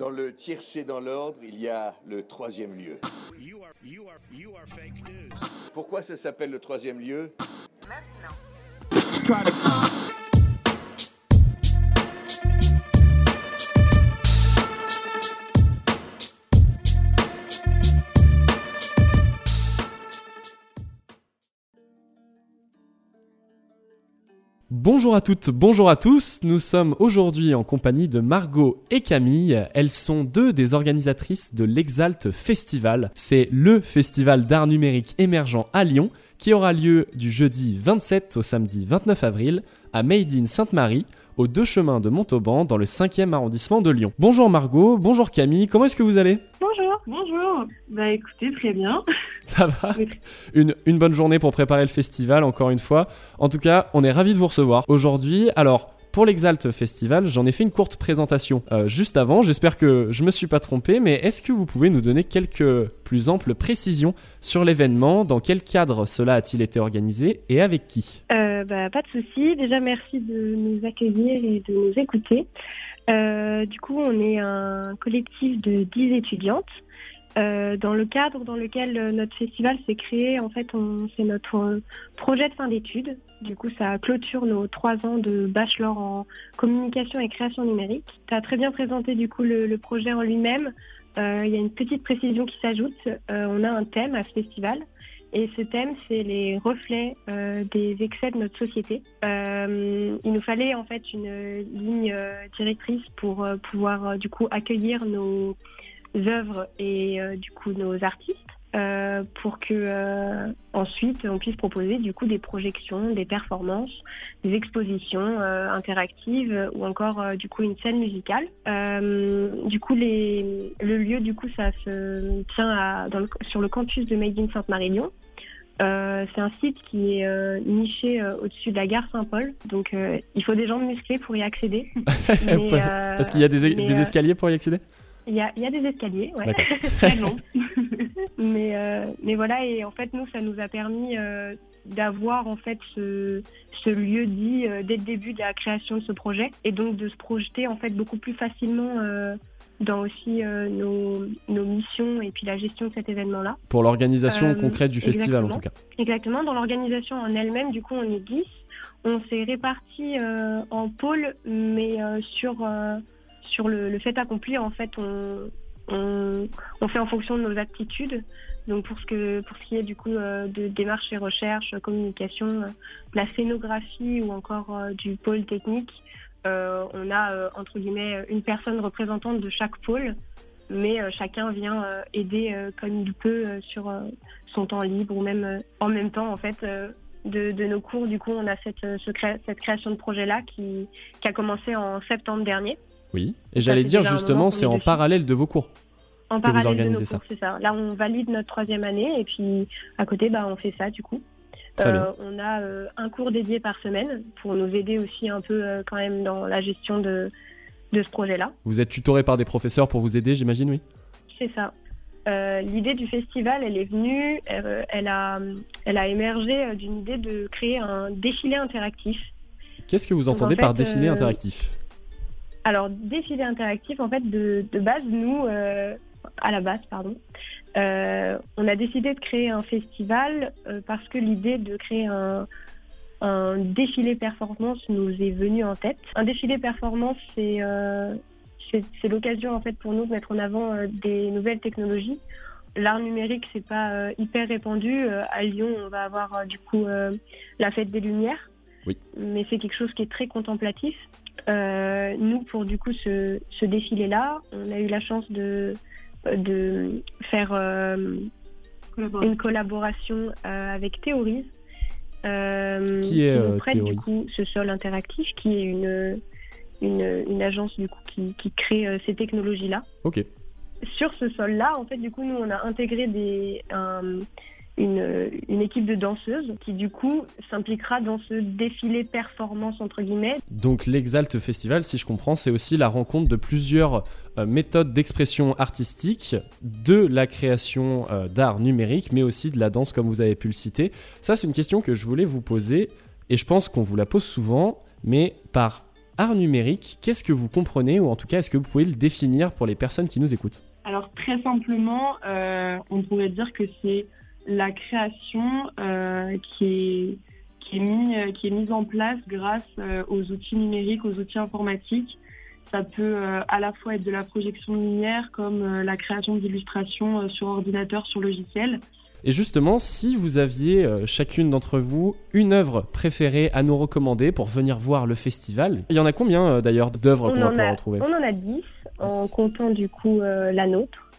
Dans le tiercé dans l'ordre, il y a le troisième lieu. Pourquoi ça s'appelle le troisième lieu? Bonjour à toutes, bonjour à tous. Nous sommes aujourd'hui en compagnie de Margot et Camille. Elles sont deux des organisatrices de l'Exalt Festival. C'est le festival d'art numérique émergent à Lyon qui aura lieu du jeudi 27 au samedi 29 avril à Made in Sainte-Marie aux deux chemins de Montauban dans le 5e arrondissement de Lyon. Bonjour Margot, bonjour Camille, comment est-ce que vous allez? Bonjour. Bah écoutez, très bien. Ça va une, une bonne journée pour préparer le festival, encore une fois. En tout cas, on est ravis de vous recevoir aujourd'hui. Alors, pour l'Exalt Festival, j'en ai fait une courte présentation euh, juste avant. J'espère que je me suis pas trompé, mais est-ce que vous pouvez nous donner quelques plus amples précisions sur l'événement? Dans quel cadre cela a-t-il été organisé? Et avec qui? Euh, bah, pas de souci. Déjà, merci de nous accueillir et de nous écouter. Euh, du coup, on est un collectif de 10 étudiantes. Euh, dans le cadre dans lequel euh, notre festival s'est créé, en fait, c'est notre euh, projet de fin d'études. Du coup, ça clôture nos trois ans de bachelor en communication et création numérique. Tu as très bien présenté du coup le, le projet en lui-même. Euh, Il y a une petite précision qui s'ajoute. On a un thème à ce festival. Et ce thème, c'est les reflets euh, des excès de notre société. Euh, il nous fallait en fait une ligne euh, directrice pour euh, pouvoir euh, du coup accueillir nos œuvres et du coup nos artistes. euh, pour que euh, ensuite on puisse proposer du coup des projections, des performances, des expositions euh, interactives ou encore du coup une scène musicale. Du coup les, le lieu du coup ça se tient à, dans le- sur le campus de Made in Sainte-Marie-Lyon. Euh, c'est un site qui est euh, niché euh, au-dessus de la gare Saint-Paul, donc il faut des jambes musclées pour y accéder. Mais, Parce qu'il y a des, mais, des euh, escaliers pour y accéder? Il y a, y a des escaliers, ouais. Très long. mais, mais voilà, et en fait, nous, ça nous a permis d'avoir en fait ce, ce lieu dit euh, dès le début de la création de ce projet, et donc de se projeter en fait beaucoup plus facilement euh, dans aussi euh, nos, nos missions et puis la gestion de cet événement-là. Pour l'organisation Euh, concrète du festival en tout cas. Exactement, dans l'organisation en elle-même, du coup, on est 10. On s'est répartis euh, en pôles, mais sur, sur le, le fait accompli, en fait, on, on, on fait en fonction de nos aptitudes. Donc, pour ce, que, pour ce qui est du coup euh, de démarche et recherche, communication, euh, de la scénographie ou encore euh, du pôle technique, on a, euh, entre guillemets, une personne représentante de chaque pôle, mais euh, chacun vient euh, aider euh, comme il peut euh, sur euh, son temps libre ou même euh, en même temps en fait euh, de, de nos cours. Du coup, on a cette, euh, ce cré- cette création de projet-là qui, qui a commencé en septembre dernier. Oui. Et j'allais dire justement, c'est est en dessus. parallèle de vos cours. En Que vous parallèle de organisez nos ça. cours, c'est ça. Là, on valide notre troisième année et puis à côté, bah, on fait ça du coup. Euh, on a euh, un cours dédié par semaine pour nous aider aussi un peu euh, quand même dans la gestion de, de ce projet-là. Vous êtes tutoré par des professeurs pour vous aider, j'imagine, oui C'est ça. L'idée du festival, elle est venue, elle, a, elle a émergé d'une idée de créer un défilé interactif. Qu'est-ce que vous entendez en par défilé interactif? Alors, défilé interactif, en fait, de, de base, nous, à la base, pardon, euh, on a décidé de créer un festival euh, parce que l'idée de créer un, un défilé performance nous est venue en tête. Un défilé performance, c'est euh, l'occasion en fait pour nous de mettre en avant euh, des nouvelles technologies. L'art numérique, c'est pas hyper répandu. À Lyon, on va avoir du coup la fête des Lumières, Oui. mais c'est quelque chose qui est très contemplatif. Nous, pour du coup ce, ce défilé-là, on a eu la chance de, de faire euh, une collaboration euh, avec Théorise, euh, Qui est, euh, prête Théorie du coup ce sol interactif, qui est une, une, une agence du coup qui, qui crée euh, ces technologies-là. Ok. Sur ce sol-là, en fait, du coup, nous on a intégré des, un- une, une équipe de danseuses qui du coup s'impliquera dans ce défilé performance entre guillemets Donc l'Exalt Festival, si je comprends, c'est aussi la rencontre de plusieurs euh, méthodes d'expression artistique, de la création euh, d'art numérique, mais aussi de la danse, comme vous avez pu le citer. Ça, c'est une question que je voulais vous poser, et je pense qu'on vous la pose souvent, mais par art numérique, qu'est-ce que vous comprenez ou en tout cas est-ce que vous pouvez le définir pour les personnes qui nous écoutent? Alors très simplement, euh, on pourrait dire que c'est la création euh, qui, est, qui, est mis, euh, qui est mise en place grâce aux outils numériques, aux outils informatiques. Ça peut à la fois être de la projection de lumière comme la création d'illustrations sur ordinateur, sur logiciel. Et justement, si vous aviez euh, chacune d'entre vous une œuvre préférée à nous recommander pour venir voir le festival, il y en a combien euh, d'ailleurs d'œuvres qu'on va pouvoir retrouver On en a 10 en comptant du coup euh, la nôtre.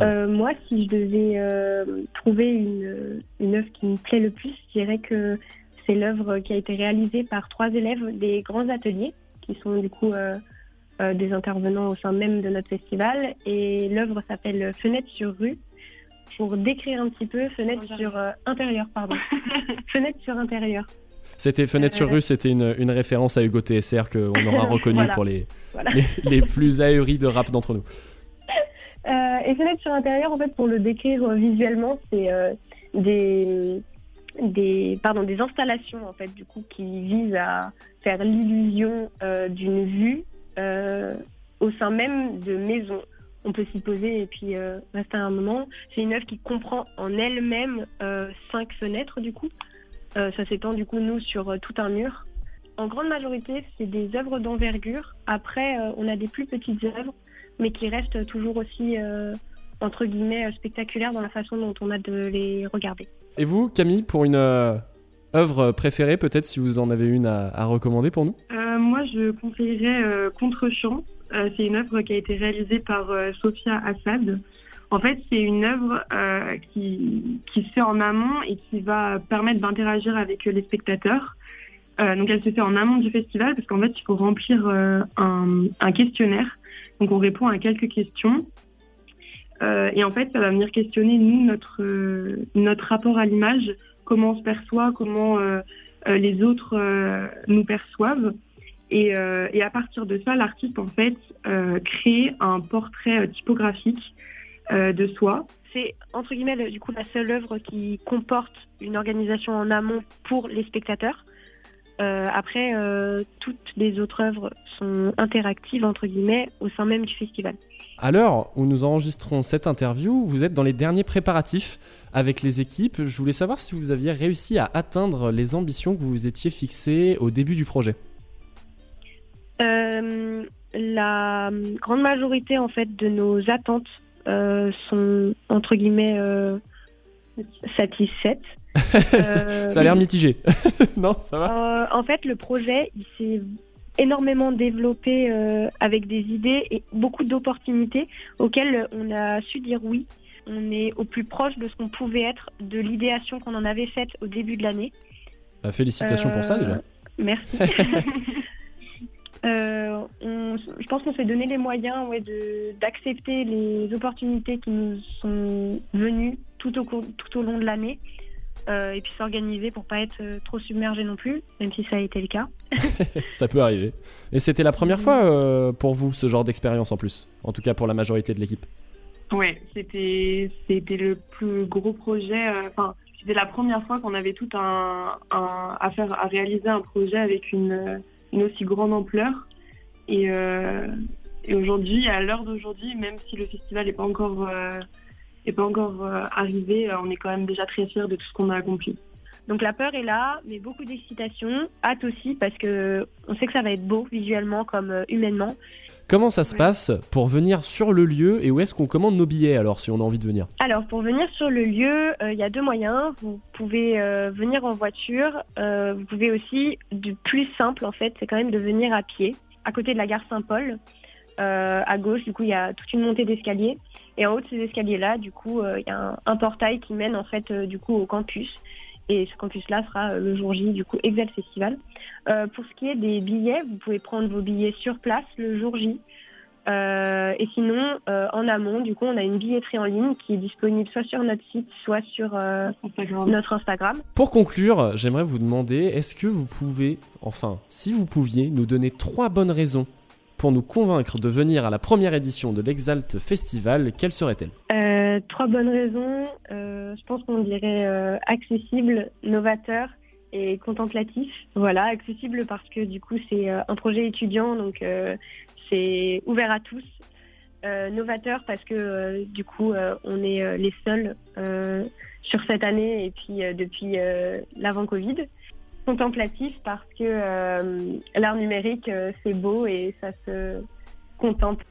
Moi, si je devais trouver une, une œuvre qui me plaît le plus, je dirais que c'est l'œuvre qui a été réalisée par trois élèves des grands ateliers, qui sont du coup des intervenants au sein même de notre festival. Et l'œuvre s'appelle Fenêtre sur rue pour décrire un petit peu fenêtre sur euh, intérieur, pardon. fenêtre sur intérieur. C'était Fenêtre sur euh, rue, c'était une, une, référence à Hugo TSR qu'on aura reconnu pour les, les, plus ahuris de rap d'entre nous. Euh, et Fenêtre sur intérieur, en fait, pour le décrire visuellement, c'est des, des, pardon, des installations, en fait, du coup, qui visent à faire l'illusion d'une vue au sein même de maisons on peut s'y poser et puis euh, rester un moment. C'est une œuvre qui comprend en elle-même euh, cinq fenêtres du coup. Euh, ça s'étend du coup nous sur tout un mur. En grande majorité, c'est des œuvres d'envergure. Après, on a des plus petites œuvres, mais qui restent toujours aussi entre guillemets spectaculaires dans la façon dont on a de les regarder. Et vous, Camille, pour une œuvre préférée, peut-être si vous en avez une à, recommander pour nous? Moi, je conseillerais Contre-champ euh, c'est une œuvre qui a été réalisée par euh, Sophia Assad. En fait, c'est une œuvre euh, qui, qui, se fait en amont et qui va permettre d'interagir avec les spectateurs. donc, elle se fait en amont du festival parce qu'en fait, il faut remplir un, questionnaire. Donc, on répond à quelques questions. et en fait, ça va venir questionner, nous, notre, notre rapport à l'image, comment on se perçoit, comment les autres nous perçoivent. Euh, et, à partir de ça, l'artiste, en fait, euh, crée un portrait euh, typographique de soi. C'est, entre guillemets, du coup, la seule œuvre qui comporte une organisation en amont pour les spectateurs. Après, toutes les autres œuvres sont interactives, entre guillemets, au sein même du festival. À l'heure où nous enregistrons cette interview, vous êtes dans les derniers préparatifs avec les équipes. Je voulais savoir si vous aviez réussi à atteindre les ambitions que vous vous étiez fixées au début du projet. Euh, la grande majorité en fait de nos attentes euh, sont entre guillemets euh, satisfaites. ça, a l'air mitigé. non, ça va. en fait, le projet, il s'est énormément développé avec des idées et beaucoup d'opportunités auxquelles on a su dire oui. On est au plus proche de ce qu'on pouvait être de l'idéation qu'on en avait faite au début de l'année. Bah, félicitations pour ça déjà. Merci. Euh, je pense qu'on s'est donné les moyens ouais, d'accepter les opportunités qui nous sont venues tout au, tout au long de l'année. Euh, et puis s'organiser pour pas être euh, trop submergé non plus, même si ça a été le cas. ça peut arriver. Et c'était la première fois pour vous ce genre d'expérience en plus, en tout cas pour la majorité de l'équipe? Ouais, c'était c'était le plus gros projet. Enfin, c'était la première fois qu'on avait tout un, un, à faire à réaliser un projet avec une une aussi grande ampleur. Et, euh, et aujourd'hui, à l'heure d'aujourd'hui, même si le festival n'est pas encore, euh, est pas encore euh, arrivé, on est quand même déjà très fiers de tout ce qu'on a accompli. Donc la peur est là, mais beaucoup d'excitation, hâte aussi parce que on sait que ça va être beau visuellement comme humainement. Comment ça se passe pour venir sur le lieu et où est-ce qu'on commande nos billets alors si on a envie de venir? Alors pour venir sur le lieu, euh, il y a deux moyens. Vous pouvez euh, venir en voiture. Euh, vous pouvez aussi, du plus simple en fait, c'est quand même de venir à pied, à côté de la gare Saint-Paul. À gauche, du coup, il y a toute une montée d'escaliers. Et en haut de ces escaliers-là, du coup, il y a un, portail qui mène en fait du coup au campus. Et ce campus-là sera le jour J, du coup, Excel Festival. Euh, pour ce qui est des billets, vous pouvez prendre vos billets sur place le jour J. Euh, et sinon, euh, en amont, du coup, on a une billetterie en ligne qui est disponible soit sur notre site, soit sur notre Instagram. Pour conclure, j'aimerais vous demander, est-ce que vous pouvez, enfin, si vous pouviez, nous donner trois bonnes raisons pour nous convaincre de venir à la première édition de l'Exalt Festival, quelles seraient-elles Trois bonnes raisons. je pense qu'on dirait accessible, novateur et contemplatif. Voilà, accessible parce que du coup c'est un projet étudiant, donc c'est ouvert à tous. novateur parce que du coup on est les seuls sur cette année et puis depuis l'avant Covid contemplatif parce que euh, l'art numérique, euh, c'est beau et ça se contemple.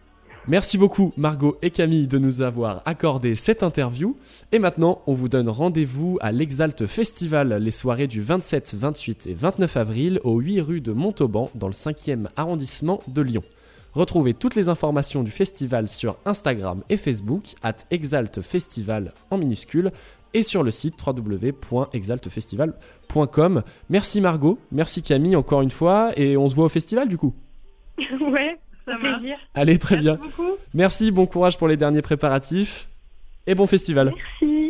Merci beaucoup Margot et Camille de nous avoir accordé cette interview. Et maintenant, on vous donne rendez-vous à l'Exalt Festival les soirées du 27, 28 et 29 avril au 8 rue de Montauban dans le 5e arrondissement de Lyon. Retrouvez toutes les informations du festival sur Instagram et Facebook, at Exalt Festival en minuscule, et sur le site www.exaltefestival.com. Merci Margot, merci Camille encore une fois, et on se voit au festival du coup. ouais, ça va. Plaisir. Allez, très merci bien. Beaucoup. Merci, bon courage pour les derniers préparatifs, et bon festival. Merci.